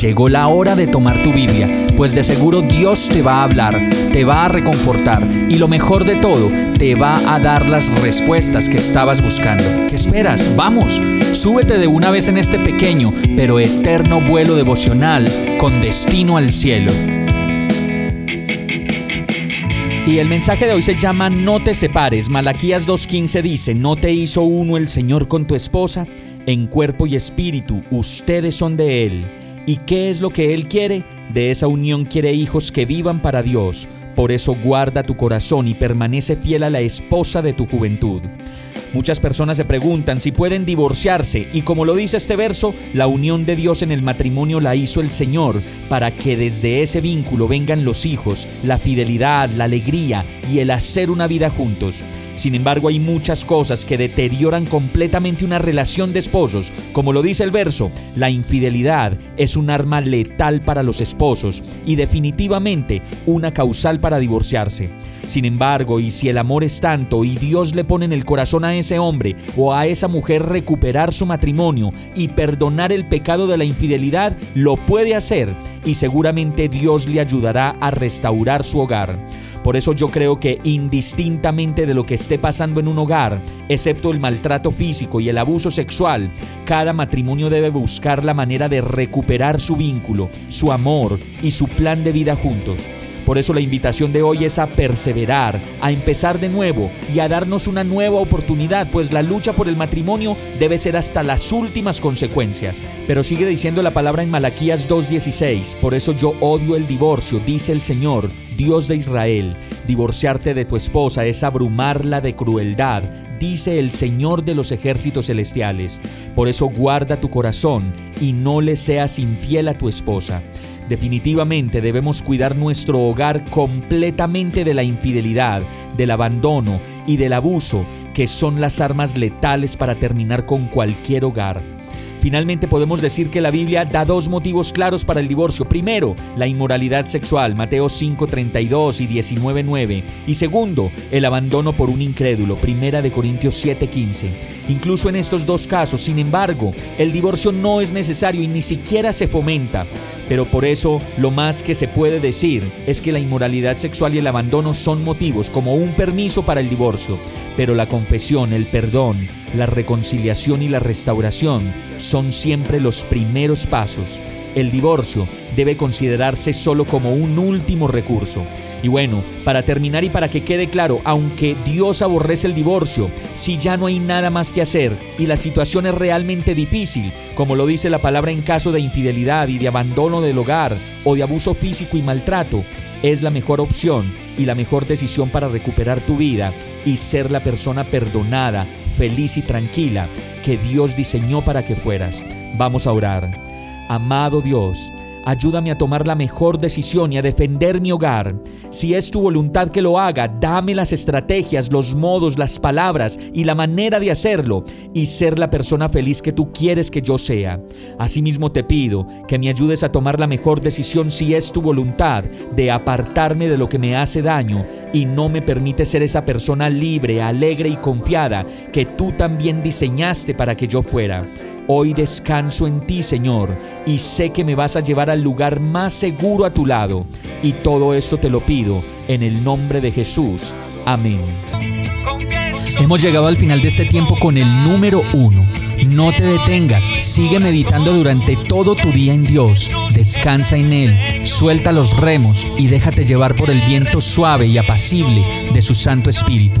Llegó la hora de tomar tu Biblia, pues de seguro Dios te va a hablar, te va a reconfortar y lo mejor de todo, te va a dar las respuestas que estabas buscando. ¿Qué esperas? Vamos, súbete de una vez en este pequeño pero eterno vuelo devocional con destino al cielo. Y el mensaje de hoy se llama No te separes. Malaquías 2.15 dice, ¿no te hizo uno el Señor con tu esposa? En cuerpo y espíritu, ustedes son de Él ¿Y qué es lo que Él quiere? De esa unión quiere hijos que vivan para Dios. Por eso guarda tu corazón y permanece fiel a la esposa de tu juventud. Muchas personas se preguntan si pueden divorciarse y como lo dice este verso, la unión de Dios en el matrimonio la hizo el Señor para que desde ese vínculo vengan los hijos, la fidelidad, la alegría y el hacer una vida juntos. Sin embargo, hay muchas cosas que deterioran completamente una relación de esposos. Como lo dice el verso, la infidelidad es un arma letal para los esposos y definitivamente una causal para divorciarse. Sin embargo, y si el amor es tanto y Dios le pone en el corazón a ese hombre o a esa mujer recuperar su matrimonio y perdonar el pecado de la infidelidad, lo puede hacer y seguramente Dios le ayudará a restaurar su hogar. Por eso yo creo que indistintamente de lo que esté pasando en un hogar, excepto el maltrato físico y el abuso sexual, cada matrimonio debe buscar la manera de recuperar su vínculo, su amor y su plan de vida juntos. Por eso la invitación de hoy es a perseverar, a empezar de nuevo y a darnos una nueva oportunidad, pues la lucha por el matrimonio debe ser hasta las últimas consecuencias. Pero sigue diciendo la palabra en Malaquías 2.16, por eso yo odio el divorcio, dice el Señor, Dios de Israel. Divorciarte de tu esposa es abrumarla de crueldad, dice el Señor de los ejércitos celestiales. Por eso guarda tu corazón y no le seas infiel a tu esposa. Definitivamente debemos cuidar nuestro hogar completamente de la infidelidad, del abandono y del abuso, que son las armas letales para terminar con cualquier hogar. Finalmente podemos decir que la Biblia da dos motivos claros para el divorcio. Primero, la inmoralidad sexual, Mateo 5:32 y 19:9. Y segundo, el abandono por un incrédulo, Primera de Corintios 7:15. Incluso en estos dos casos, sin embargo, el divorcio no es necesario y ni siquiera se fomenta. Pero por eso lo más que se puede decir es que la inmoralidad sexual y el abandono son motivos como un permiso para el divorcio. Pero la confesión, el perdón, la reconciliación y la restauración son siempre los primeros pasos. El divorcio debe considerarse solo como un último recurso. Y bueno, para terminar y para que quede claro, aunque Dios aborrece el divorcio, si ya no hay nada más que hacer y la situación es realmente difícil, como lo dice la palabra en caso de infidelidad y de abandono del hogar o de abuso físico y maltrato, es la mejor opción y la mejor decisión para recuperar tu vida y ser la persona perdonada, feliz y tranquila que Dios diseñó para que fueras. Vamos a orar. Amado Dios, Ayúdame a tomar la mejor decisión y a defender mi hogar. Si es tu voluntad que lo haga, dame las estrategias, los modos, las palabras y la manera de hacerlo y ser la persona feliz que tú quieres que yo sea. Asimismo te pido que me ayudes a tomar la mejor decisión si es tu voluntad de apartarme de lo que me hace daño y no me permite ser esa persona libre, alegre y confiada que tú también diseñaste para que yo fuera. Hoy descanso en ti, Señor, y sé que me vas a llevar al lugar más seguro a tu lado. Y todo esto te lo pido en el nombre de Jesús. Amén. Hemos llegado al final de este tiempo con el número uno. No te detengas, sigue meditando durante todo tu día en Dios, descansa en Él, suelta los remos y déjate llevar por el viento suave y apacible de su Santo Espíritu.